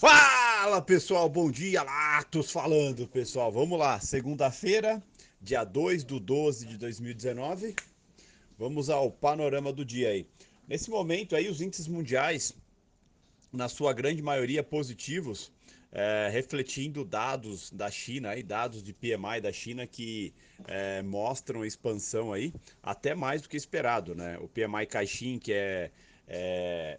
Fala pessoal, bom dia, Latos falando pessoal, vamos lá, segunda-feira, dia 2 do 12 de 2019, vamos ao panorama do dia aí. Nesse momento aí, os índices mundiais, na sua grande maioria positivos, é, refletindo dados da China, aí, dados de PMI da China que é, mostram expansão aí, até mais do que esperado, né? O PMI Caixin, que é, é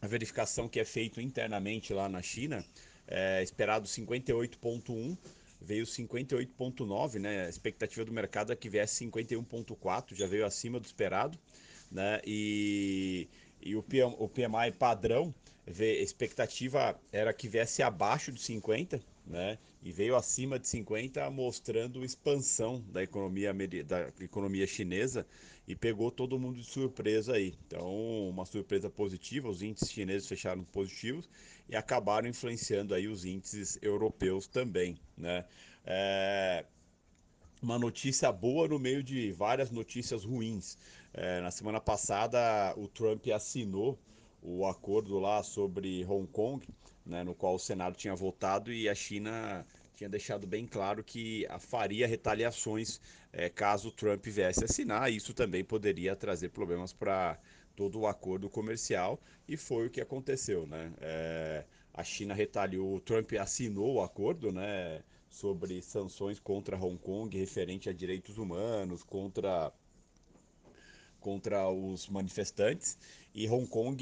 a verificação que é feito internamente lá na China, é esperado 58.1, veio 58.9, né? A expectativa do mercado é que viesse 51.4, já veio acima do esperado, né? E, e o, PM, o PMI padrão, expectativa era que viesse abaixo de 50, né? E veio acima de 50, mostrando expansão da economia, da economia chinesa e pegou todo mundo de surpresa aí. Então, uma surpresa positiva, os índices chineses fecharam positivos e acabaram influenciando aí os índices europeus também, né? É uma notícia boa no meio de várias notícias ruins. É, na semana passada, o Trump assinou o acordo lá sobre Hong Kong, né, no qual o Senado tinha votado e a China tinha deixado bem claro que faria retaliações é, caso Trump viesse assinar. Isso também poderia trazer problemas para todo o acordo comercial e foi o que aconteceu. Né? É, a China retaliou, Trump assinou o acordo né, sobre sanções contra Hong Kong referente a direitos humanos, contra contra os manifestantes e Hong Kong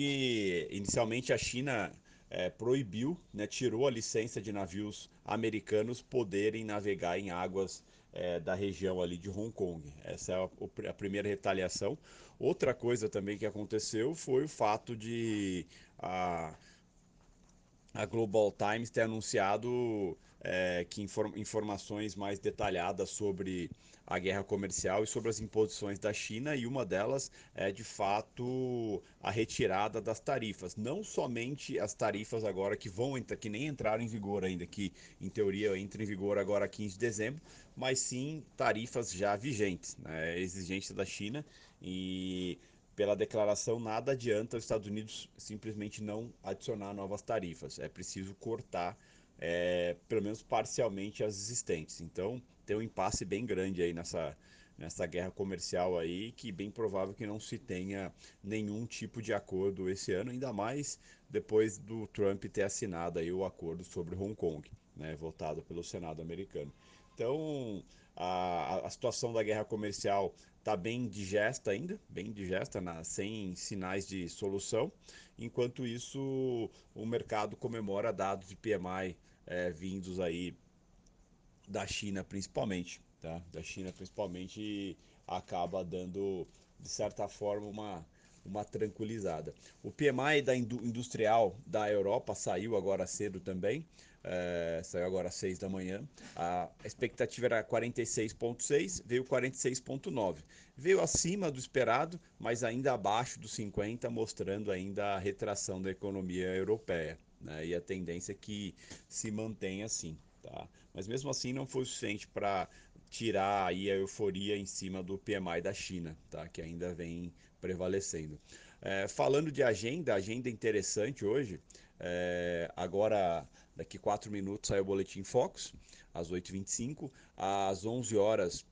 inicialmente a China é, proibiu, né, tirou a licença de navios americanos poderem navegar em águas é, da região ali de Hong Kong. Essa é a, a, primeira retaliação. Outra coisa também que aconteceu foi o fato de a, a Global Times ter anunciado é, que inform, informações mais detalhadas sobre a guerra comercial e sobre as imposições da China, e uma delas é de fato a retirada das tarifas. Não somente as tarifas agora que vão entrar, que nem entraram em vigor ainda, que em teoria entra em vigor agora 15 de dezembro, mas sim tarifas já vigentes, né? exigência da China e pela declaração nada adianta os Estados Unidos simplesmente não adicionar novas tarifas, é preciso cortar é, pelo menos parcialmente as existentes. Então tem um impasse bem grande aí nessa, nessa guerra comercial aí, que bem provável que não se tenha nenhum tipo de acordo esse ano, ainda mais depois do Trump ter assinado aí o acordo sobre Hong Kong, né, votado pelo Senado americano. Então, a, a situação da guerra comercial está bem digesta ainda, bem digesta, sem sinais de solução. Enquanto isso, o mercado comemora dados de PMI é, vindos aí da China principalmente, tá? Da China principalmente acaba dando de certa forma uma uma tranquilizada. O PMI da industrial da Europa saiu agora cedo também, é, saiu agora às 6 da manhã. A expectativa era 46,6, veio 46,9. Veio acima do esperado, mas ainda abaixo dos 50, mostrando ainda a retração da economia europeia. Né? E a tendência é que se mantenha assim. Tá? Mas mesmo assim não foi suficiente para tirar aí a euforia em cima do PMI da China, tá? que ainda vem prevalecendo. É, falando de agenda, agenda interessante hoje, é, agora daqui 4 minutos sai o Boletim Fox, às 8h25, às 11 horas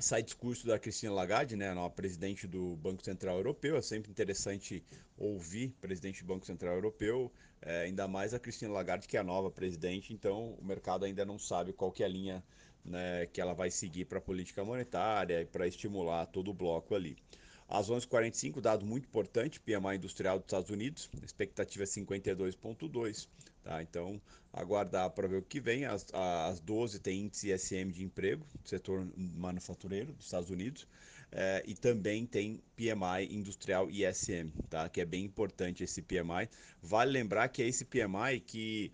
sai discurso da Cristina Lagarde, né, a presidente do Banco Central Europeu. É sempre interessante ouvir presidente do Banco Central Europeu, é, ainda mais a Cristina Lagarde, que é a nova presidente. Então, o mercado ainda não sabe qual que é a linha né, que ela vai seguir para a política monetária e para estimular todo o bloco ali. Às 11h45, dado muito importante, PMI industrial dos Estados Unidos, expectativa é 52,2. Tá? Então, aguardar para ver o que vem. Às, às 12 tem índice ISM de emprego, setor manufatureiro dos Estados Unidos. É, e também tem PMI industrial ISM, tá? que é bem importante esse PMI. Vale lembrar que é esse PMI que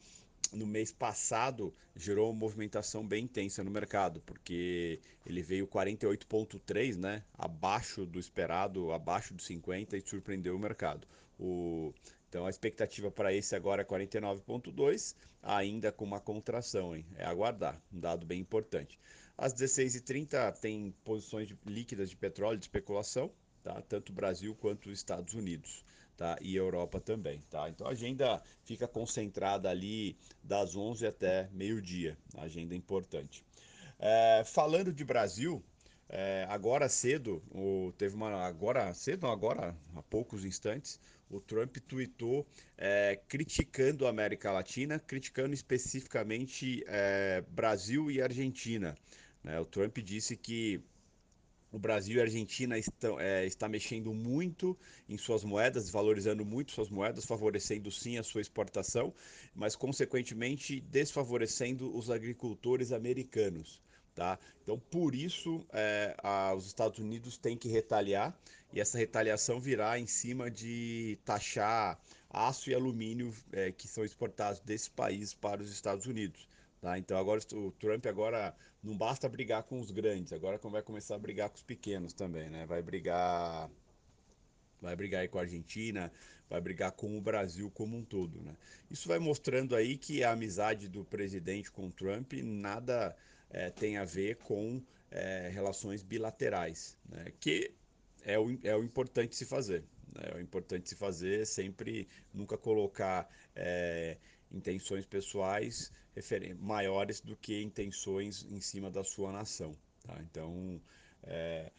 no mês passado gerou uma movimentação bem intensa no mercado, porque ele veio 48,3, né, abaixo do esperado, abaixo dos 50 e surpreendeu o mercado. O, então a expectativa para esse agora é 49,2, ainda com uma contração, hein? é aguardar, um dado bem importante. Às 16h30 tem posições líquidas de petróleo de especulação, tá? tanto Brasil quanto os Estados Unidos. tá? E Europa também, tá? Então a agenda fica concentrada ali das 11 até meio-dia, agenda importante. É, falando de Brasil, é, agora cedo, o, teve uma. Agora cedo, não, agora há poucos instantes, o Trump tweetou é, criticando a América Latina, criticando especificamente é, Brasil e Argentina. Né? O Trump disse que o Brasil e a Argentina estão é, está mexendo muito em suas moedas, valorizando muito suas moedas, favorecendo sim a sua exportação, mas consequentemente desfavorecendo os agricultores americanos. Tá? Então, por isso, é, a, os Estados Unidos têm que retaliar e essa retaliação virá em cima de taxar aço e alumínio é, que são exportados desse país para os Estados Unidos. Tá? Então, agora o Trump agora não basta brigar com os grandes, agora vai começar a brigar com os pequenos também, né? Vai brigar vai brigar com a Argentina, vai brigar com o Brasil como um todo, né? Isso vai mostrando aí que a amizade do presidente com o Trump nada é, tem a ver com é, relações bilaterais, né? que é o, é o importante se fazer. Né? É o importante se fazer sempre nunca colocar é, intenções pessoais maiores do que intenções em cima da sua nação. Tá? Então, é,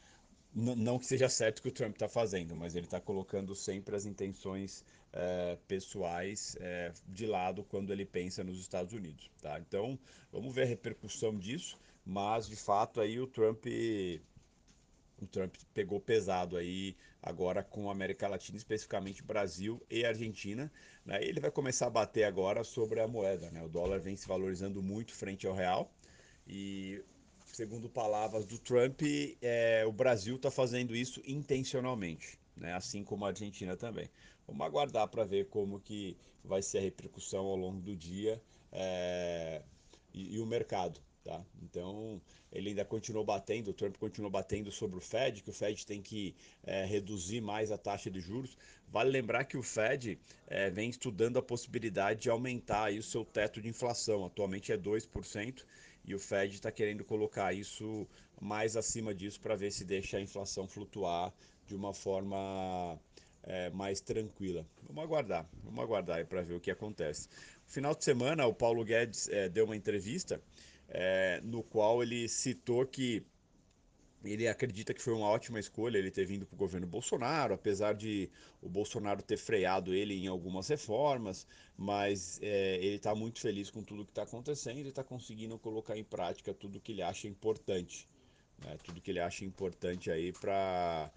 não que seja certo o que o Trump está fazendo, mas ele está colocando sempre as intenções é, pessoais é, de lado quando ele pensa nos Estados Unidos. Tá? Então, vamos ver a repercussão disso, mas de fato aí o Trump o Trump pegou pesado aí agora com a América Latina, especificamente Brasil e Argentina. Né? Ele vai começar a bater agora sobre a moeda. Né? O dólar vem se valorizando muito frente ao real e segundo palavras do Trump, é, o Brasil está fazendo isso intencionalmente, né? assim como a Argentina também. Vamos aguardar para ver como que vai ser a repercussão ao longo do dia é, e, e, o mercado. Tá? Então, ele ainda continuou batendo, o Trump continuou batendo sobre o Fed, que o Fed tem que é, reduzir mais a taxa de juros. Vale lembrar que o Fed é, vem estudando a possibilidade de aumentar o seu teto de inflação, atualmente é 2%, e o Fed está querendo colocar isso mais acima disso para ver se deixa a inflação flutuar de uma forma é, mais tranquila. Vamos aguardar, vamos aguardar para ver o que acontece. No final de semana, o Paulo Guedes é, deu uma entrevista é, no qual ele citou que ele acredita que foi uma ótima escolha ele ter vindo para o governo Bolsonaro, apesar de o Bolsonaro ter freado ele em algumas reformas, mas é, ele está muito feliz com tudo que está acontecendo e está conseguindo colocar em prática tudo que ele acha importante, né? tudo que ele acha importante aí para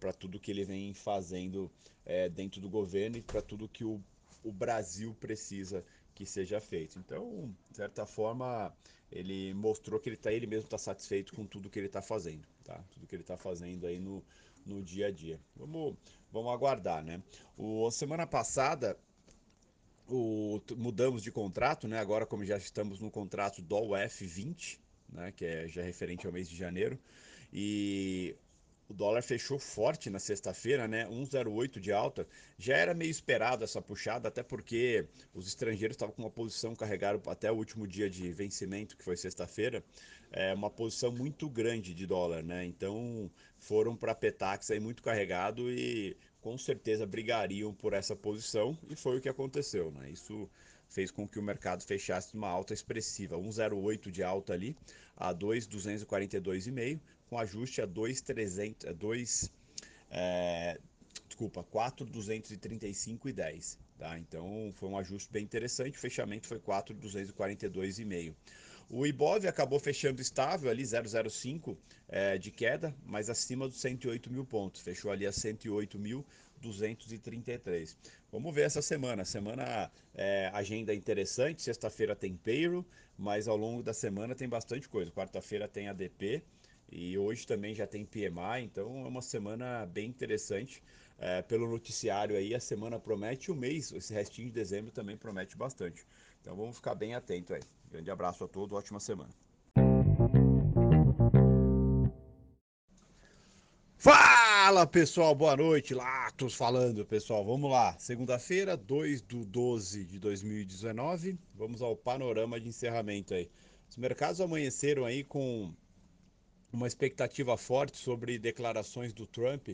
para tudo que ele vem fazendo é, dentro do governo e para tudo que o, o Brasil precisa que seja feito. Então, de certa forma, ele mostrou que ele, tá, ele mesmo está satisfeito com tudo que ele está fazendo, tá? Tudo que ele está fazendo aí no, no dia a dia. Vamos, vamos aguardar, né? O, semana passada, o, mudamos de contrato, né? Agora, como já estamos no contrato do UF20, né? Que é já referente ao mês de janeiro, e o dólar fechou forte na sexta-feira, né? 1,08 de alta. Já era meio esperado essa puxada, até porque os estrangeiros estavam com uma posição carregada até o último dia de vencimento, que foi sexta-feira, é uma posição muito grande de dólar, né? Então foram para Petax aí muito carregado e com certeza brigariam por essa posição e foi o que aconteceu, né? Isso fez com que o mercado fechasse uma alta expressiva, 1,08 de alta ali, a 2,242,5 com ajuste a 2,300, 2, é, desculpa, 4,235,10. Tá? Então foi um ajuste bem interessante, o fechamento foi 4,242,5. O Ibov acabou fechando estável ali, 0,05 é, de queda, mas acima dos 108 mil pontos, fechou ali a 108.233. Vamos ver essa semana. Semana é, agenda interessante, sexta-feira tem payroll, mas ao longo da semana tem bastante coisa. Quarta-feira tem ADP, e hoje também já tem PMI, então é uma semana bem interessante. É, pelo noticiário aí, a semana promete, o mês, esse restinho de dezembro também promete bastante. Então vamos ficar bem atento aí. Grande abraço a todos, ótima semana. Fala pessoal, boa noite, Latos falando pessoal, vamos lá, segunda-feira, 2 do 12 de 2019, vamos ao panorama de encerramento aí. Os mercados amanheceram aí com uma expectativa forte sobre declarações do Trump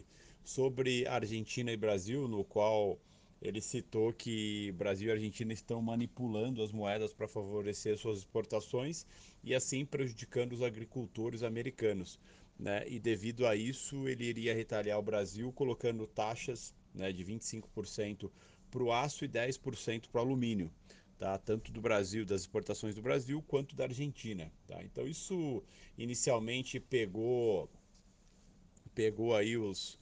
sobre Argentina e Brasil, no qual ele citou que Brasil e Argentina estão manipulando as moedas para favorecer suas exportações e assim prejudicando os agricultores americanos. Né? E devido a isso, ele iria retaliar o Brasil colocando taxas né, de 25% para o aço e 10% para o alumínio. Tá? Tanto do Brasil, das exportações do Brasil, quanto da Argentina. Tá? Então isso inicialmente pegou, pegou aí os,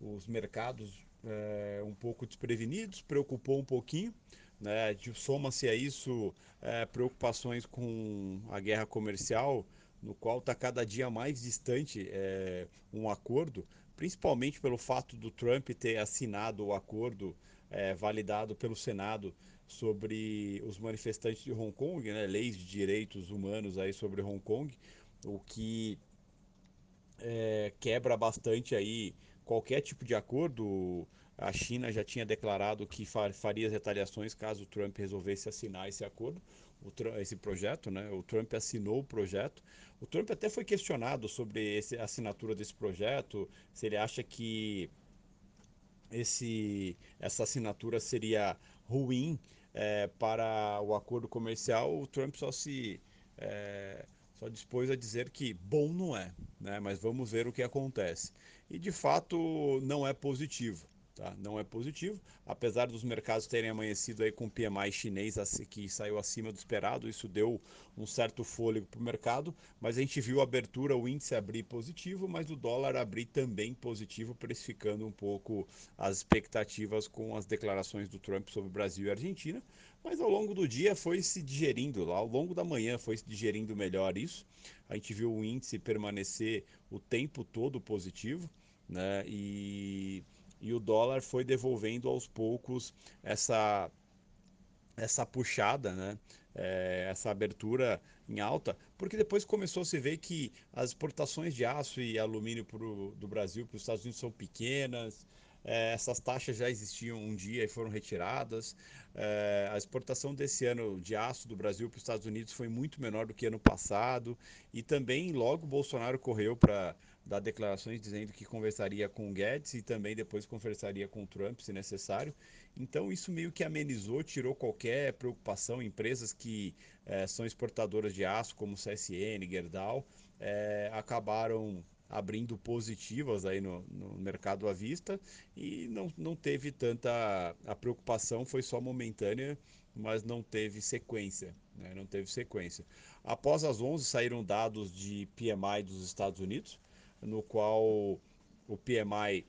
os mercados é, um pouco desprevenidos, preocupou um pouquinho. Né? Soma-se a isso é, preocupações com a guerra comercial, no qual está cada dia mais distante é, um acordo, principalmente pelo fato do Trump ter assinado o acordo é, validado pelo Senado sobre os manifestantes de Hong Kong, né, leis de direitos humanos aí sobre Hong Kong, o que é, quebra bastante aí qualquer tipo de acordo. A China já tinha declarado que faria as retaliações caso o Trump resolvesse assinar esse acordo, esse projeto, né? O Trump assinou o projeto. O Trump até foi questionado sobre a assinatura desse projeto, se ele acha que esse, essa assinatura seria ruim é, para o acordo comercial. O Trump só se é, só dispôs a dizer que bom não é, né? Mas vamos ver o que acontece e de fato não é positivo. Tá? Não é positivo, apesar dos mercados terem amanhecido aí com o PMI chinês que saiu acima do esperado, isso deu um certo fôlego para o mercado, mas a gente viu a abertura, o índice abrir positivo, mas o dólar abrir também positivo, precificando um pouco as expectativas com as declarações do Trump sobre Brasil e Argentina, mas ao longo do dia foi se digerindo, ao longo da manhã foi se digerindo melhor isso, a gente viu o índice permanecer o tempo todo positivo, né? E, e o dólar foi devolvendo aos poucos essa essa puxada, né? É, essa abertura em alta, porque depois começou a se ver que as exportações de aço e alumínio pro, do Brasil para os Estados Unidos são pequenas, é, essas taxas já existiam um dia e foram retiradas. É, a exportação desse ano de aço do Brasil para os Estados Unidos foi muito menor do que ano passado. E também logo Bolsonaro correu para dar declarações dizendo que conversaria com o Guedes e também depois conversaria com o Trump, se necessário. Então isso meio que amenizou, tirou qualquer preocupação. Empresas que é, são exportadoras de aço, como CSN, Gerdau, é, acabaram abrindo positivas aí no, no, mercado à vista e não, não teve tanta a preocupação foi só momentânea mas não teve sequência né? não teve sequência após as 11 saíram dados de PMI dos Estados Unidos no qual o PMI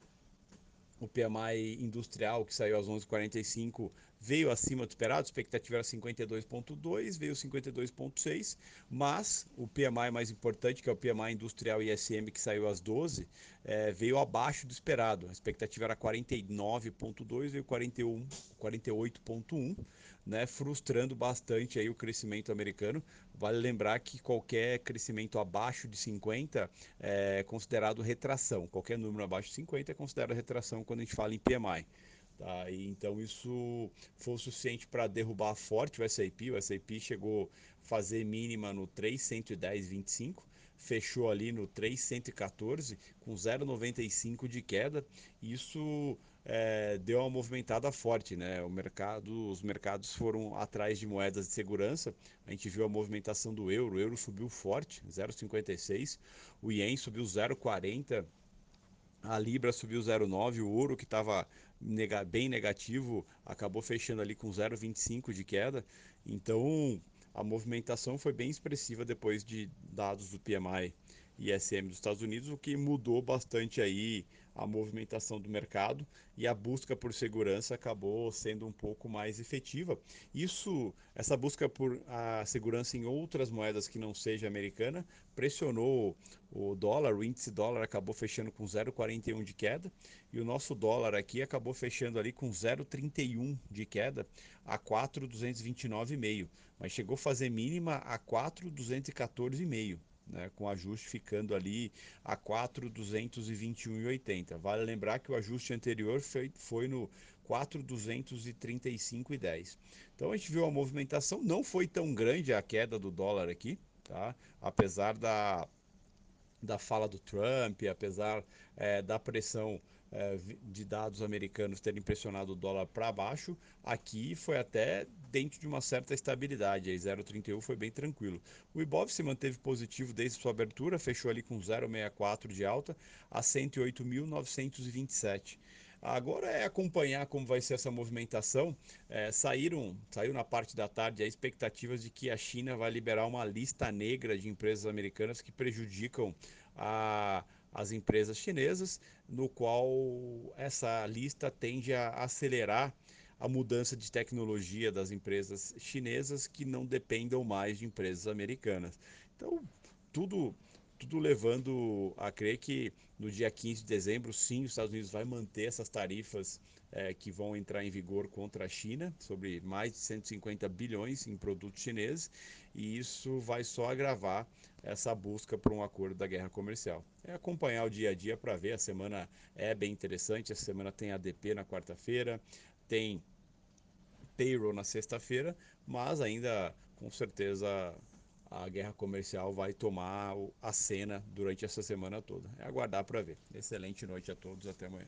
o PMI industrial que saiu às 11h45 veio acima do esperado, a expectativa era 52,2, veio 52,6, mas o PMI mais importante, que é o PMI industrial ISM, que saiu às 12, é, veio abaixo do esperado. A expectativa era 49,2, veio 41, 48,1, né, frustrando bastante aí o crescimento americano. Vale lembrar que qualquer crescimento abaixo de 50 é considerado retração. Qualquer número abaixo de 50 é considerado retração quando a gente fala em PMI. Tá? E, então isso foi o suficiente para derrubar forte o S&P. O S&P chegou a fazer mínima no 310,25, fechou ali no 314 com 0,95 de queda. Isso é, deu uma movimentada forte, né? O mercado, os mercados foram atrás de moedas de segurança. A gente viu a movimentação do euro. O euro subiu forte, 0,56. O ien subiu 0,40 a Libra subiu 0,9, o ouro que estava nega, bem negativo acabou fechando ali com 0,25 de queda. Então a movimentação foi bem expressiva depois de dados do PMI ISM dos Estados Unidos, o que mudou bastante aí a movimentação do mercado e a busca por segurança acabou sendo um pouco mais efetiva. Isso, essa busca por a segurança em outras moedas que não seja americana, pressionou o dólar, o índice dólar acabou fechando com 0,41 de queda e o nosso dólar aqui acabou fechando ali com 0,31 de queda a 4,229,5, mas chegou a fazer mínima a 4,214,5 né, com ajuste ficando ali a 4,221,80. Vale lembrar que o ajuste anterior foi, foi no 4,235,10. Então a gente viu a movimentação, não foi tão grande a queda do dólar aqui, tá? apesar da, da fala do Trump, apesar é, da pressão de dados americanos terem pressionado o dólar para baixo, aqui foi até dentro de uma certa estabilidade, aí 0,31 foi bem tranquilo. O Ibov se manteve positivo desde sua abertura, fechou ali com 0,64 de alta a 108.927. Agora é acompanhar como vai ser essa movimentação. É, saíram, saiu na parte da tarde expectativas de que a China vai liberar uma lista negra de empresas americanas que prejudicam a, as empresas chinesas, no qual essa lista tende a acelerar a mudança de tecnologia das empresas chinesas que não dependam mais de empresas americanas. Então, tudo tudo levando a crer que no dia 15 de dezembro, sim, os Estados Unidos vai manter essas tarifas é, que vão entrar em vigor contra a China, sobre mais de 150 bilhões em produtos chineses, e isso vai só agravar essa busca por um acordo da guerra comercial. É acompanhar o dia a dia para ver, a semana é bem interessante, essa semana tem ADP na quarta-feira, tem payroll na sexta-feira, mas ainda com certeza a guerra comercial vai tomar a cena durante essa semana toda. É aguardar para ver. Excelente noite a todos, até amanhã.